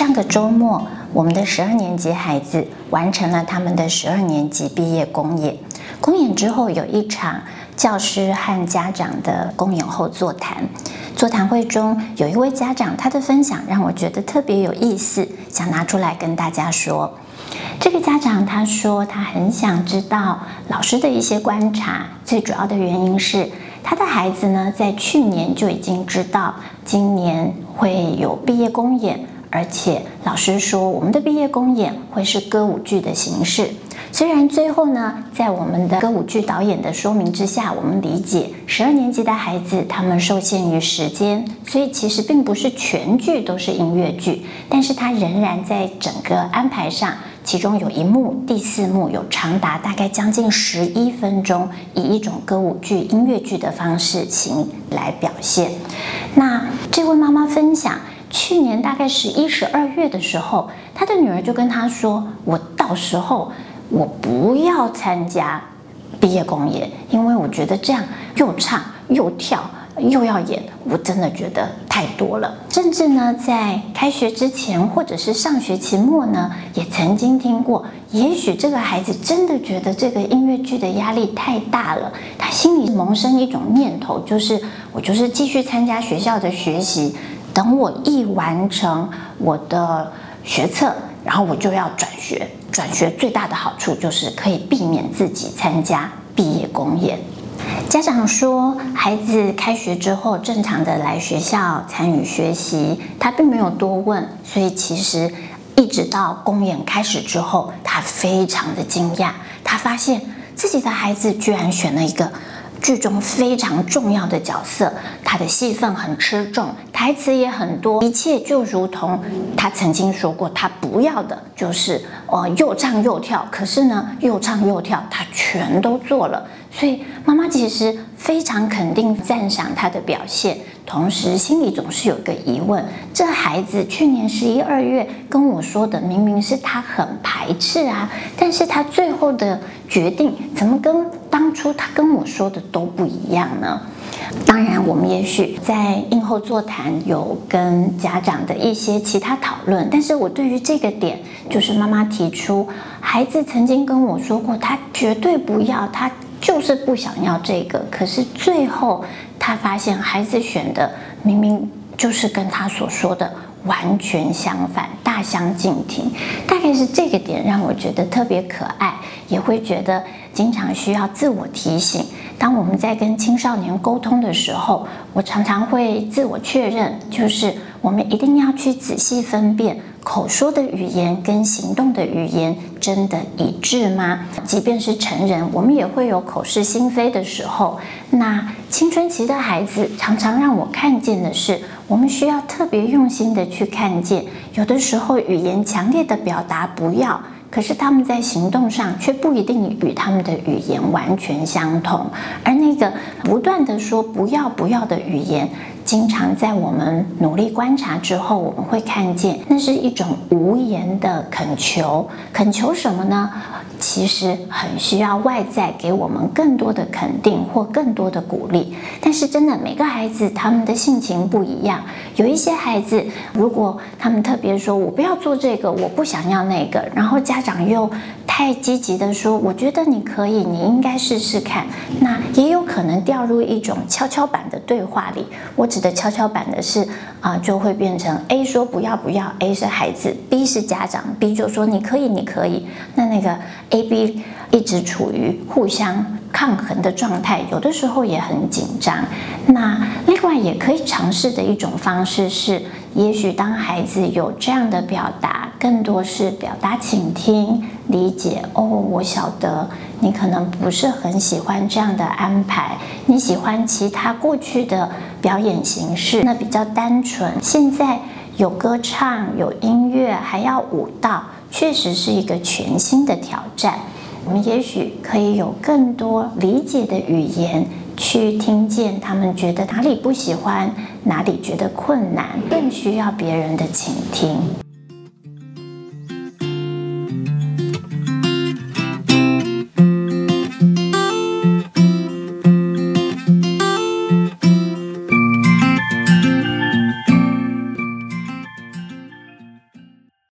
上个周末，我们的十二年级孩子完成了他们的十二年级毕业公演。公演之后，有一场教师和家长的公演后座谈。座谈会中，有一位家长，他的分享让我觉得特别有意思，想拿出来跟大家说。这个家长他说，他很想知道老师的一些观察，最主要的原因是他的孩子呢，在去年就已经知道今年会有毕业公演。而且老师说，我们的毕业公演会是歌舞剧的形式。虽然最后呢，在我们的歌舞剧导演的说明之下，我们理解十二年级的孩子他们受限于时间，所以其实并不是全剧都是音乐剧，但是他仍然在整个安排上，其中有一幕第四幕有长达大概将近十一分钟，以一种歌舞剧音乐剧的方式行来表现。那这位妈妈分享。去年大概十一、十二月的时候，他的女儿就跟他说：“我到时候我不要参加毕业公演，因为我觉得这样又唱又跳又要演，我真的觉得太多了。甚至呢，在开学之前或者是上学期末呢，也曾经听过，也许这个孩子真的觉得这个音乐剧的压力太大了，他心里萌生一种念头，就是我就是继续参加学校的学习。”等我一完成我的学测，然后我就要转学。转学最大的好处就是可以避免自己参加毕业公演。家长说，孩子开学之后正常的来学校参与学习，他并没有多问，所以其实一直到公演开始之后，他非常的惊讶，他发现自己的孩子居然选了一个。剧中非常重要的角色，他的戏份很吃重，台词也很多，一切就如同他曾经说过，他不要的就是呃又唱又跳，可是呢又唱又跳，他全都做了，所以妈妈其实非常肯定赞赏他的表现。同时，心里总是有一个疑问：这孩子去年十一二月跟我说的，明明是他很排斥啊，但是他最后的决定怎么跟当初他跟我说的都不一样呢？当然，我们也许在映后座谈有跟家长的一些其他讨论，但是我对于这个点，就是妈妈提出，孩子曾经跟我说过，他绝对不要，他就是不想要这个，可是最后。他发现孩子选的明明就是跟他所说的完全相反，大相径庭。大概是这个点让我觉得特别可爱，也会觉得经常需要自我提醒。当我们在跟青少年沟通的时候，我常常会自我确认，就是我们一定要去仔细分辨。口说的语言跟行动的语言真的一致吗？即便是成人，我们也会有口是心非的时候。那青春期的孩子常常让我看见的是，我们需要特别用心的去看见，有的时候语言强烈的表达不要，可是他们在行动上却不一定与他们的语言完全相同，而那个不断的说不要不要的语言。经常在我们努力观察之后，我们会看见那是一种无言的恳求。恳求什么呢？其实很需要外在给我们更多的肯定或更多的鼓励。但是真的，每个孩子他们的性情不一样。有一些孩子，如果他们特别说“我不要做这个，我不想要那个”，然后家家长又太积极的说“我觉得你可以，你应该试试看”，那也有可能掉入一种跷跷板的对话里。我指的跷跷板的是啊，就会变成 A 说不要不要，A 是孩子，B 是家长，B 就说你可以你可以，那那个 A B 一直处于互相抗衡的状态，有的时候也很紧张。那另外也可以尝试的一种方式是，也许当孩子有这样的表达，更多是表达倾听、理解。哦，我晓得你可能不是很喜欢这样的安排，你喜欢其他过去的表演形式，那比较单纯。现在有歌唱、有音乐，还要舞蹈，确实是一个全新的挑战。我们也许可以有更多理解的语言，去听见他们觉得哪里不喜欢，哪里觉得困难，更需要别人的倾听。